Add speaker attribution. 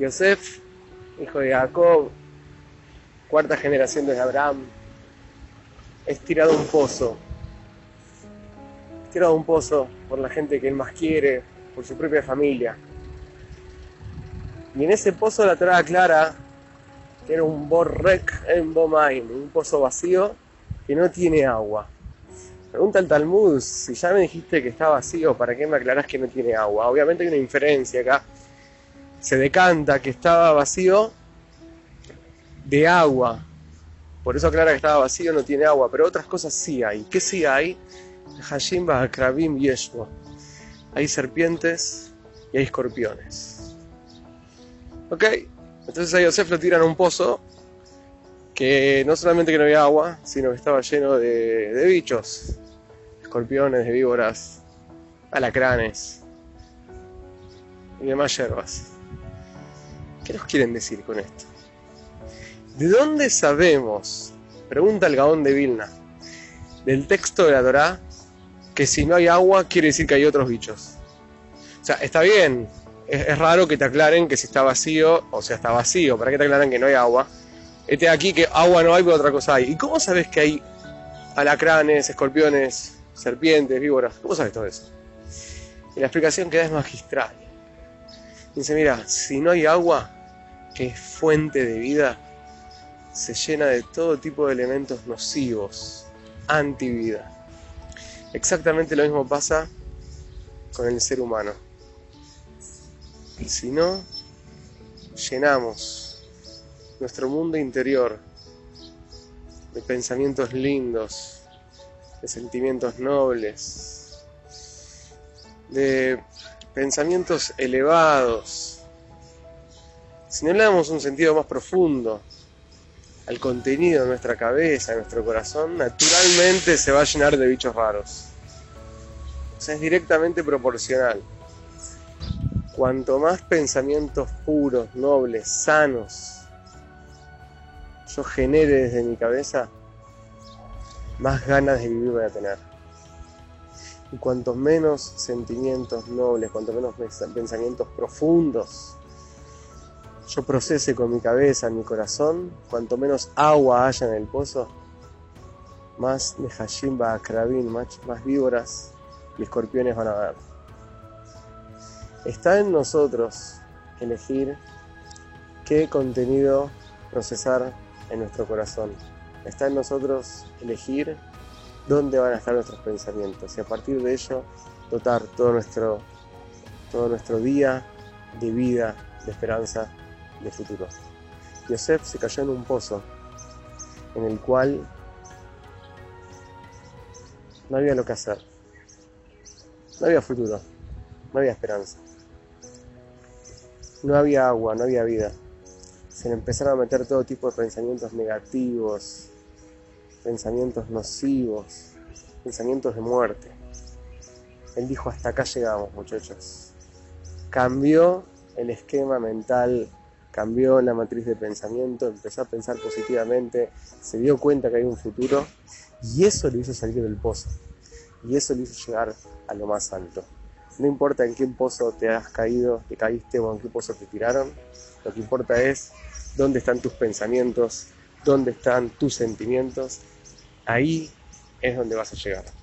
Speaker 1: Yosef, hijo de Jacob, cuarta generación de Abraham, es tirado a un pozo. Es tirado a un pozo por la gente que él más quiere, por su propia familia. Y en ese pozo la Torah clara que era un borrek en Bomaim, un pozo vacío que no tiene agua. Pregunta el Talmud, si ya me dijiste que está vacío, ¿para qué me aclarás que no tiene agua? Obviamente hay una inferencia acá. Se decanta que estaba vacío de agua. Por eso aclara que estaba vacío, no tiene agua. Pero otras cosas sí hay. ¿Qué sí hay? Yeshua. Hay serpientes y hay escorpiones. ¿Ok? Entonces a Yosef lo tiran a un pozo que no solamente que no había agua, sino que estaba lleno de, de bichos, escorpiones, de víboras, alacranes y demás hierbas. ¿Qué nos quieren decir con esto? ¿De dónde sabemos, pregunta el Gaón de Vilna, del texto de la Torá, que si no hay agua quiere decir que hay otros bichos? O sea, está bien, es, raro que te aclaren que si está vacío, o sea, está vacío, ¿para qué te aclaran que no hay agua? Este aquí que agua no hay, pero otra cosa hay. ¿Y cómo sabes que hay alacranes, escorpiones, serpientes, víboras? ¿Cómo sabes todo eso? Y la explicación que da es magistral. Dice, mira, si no hay agua, es fuente de vida, se llena de todo tipo de elementos nocivos, antivida. Exactamente lo mismo pasa con el ser humano. Si no, llenamos nuestro mundo interior de pensamientos lindos, de sentimientos nobles, de pensamientos elevados. Si no le damos un sentido más profundo al contenido de nuestra cabeza, de nuestro corazón, naturalmente se va a llenar de bichos raros. O sea, es directamente proporcional. Cuanto más pensamientos puros, nobles, sanos, yo genere desde mi cabeza, más ganas de vivir voy a tener. Y cuanto menos sentimientos nobles, cuanto menos pensamientos profundos yo procese con mi cabeza, mi corazón, cuanto menos agua haya en el pozo, más Nehashim va a más víboras y escorpiones van a haber. Está en nosotros elegir qué contenido procesar en nuestro corazón. Está en nosotros elegir dónde van a estar nuestros pensamientos y a partir de ello dotar todo nuestro, todo nuestro día de vida, de esperanza, de futuro. Yosef se cayó en un pozo en el cual no había lo que hacer, no había futuro, no había esperanza, no había agua, no había vida se le empezaron a meter todo tipo de pensamientos negativos, pensamientos nocivos, pensamientos de muerte. Él dijo, hasta acá llegamos muchachos. Cambió el esquema mental, cambió la matriz de pensamiento, empezó a pensar positivamente, se dio cuenta que hay un futuro y eso le hizo salir del pozo. Y eso le hizo llegar a lo más alto. No importa en qué pozo te has caído, te caíste o en qué pozo te tiraron, lo que importa es dónde están tus pensamientos, dónde están tus sentimientos, ahí es donde vas a llegar.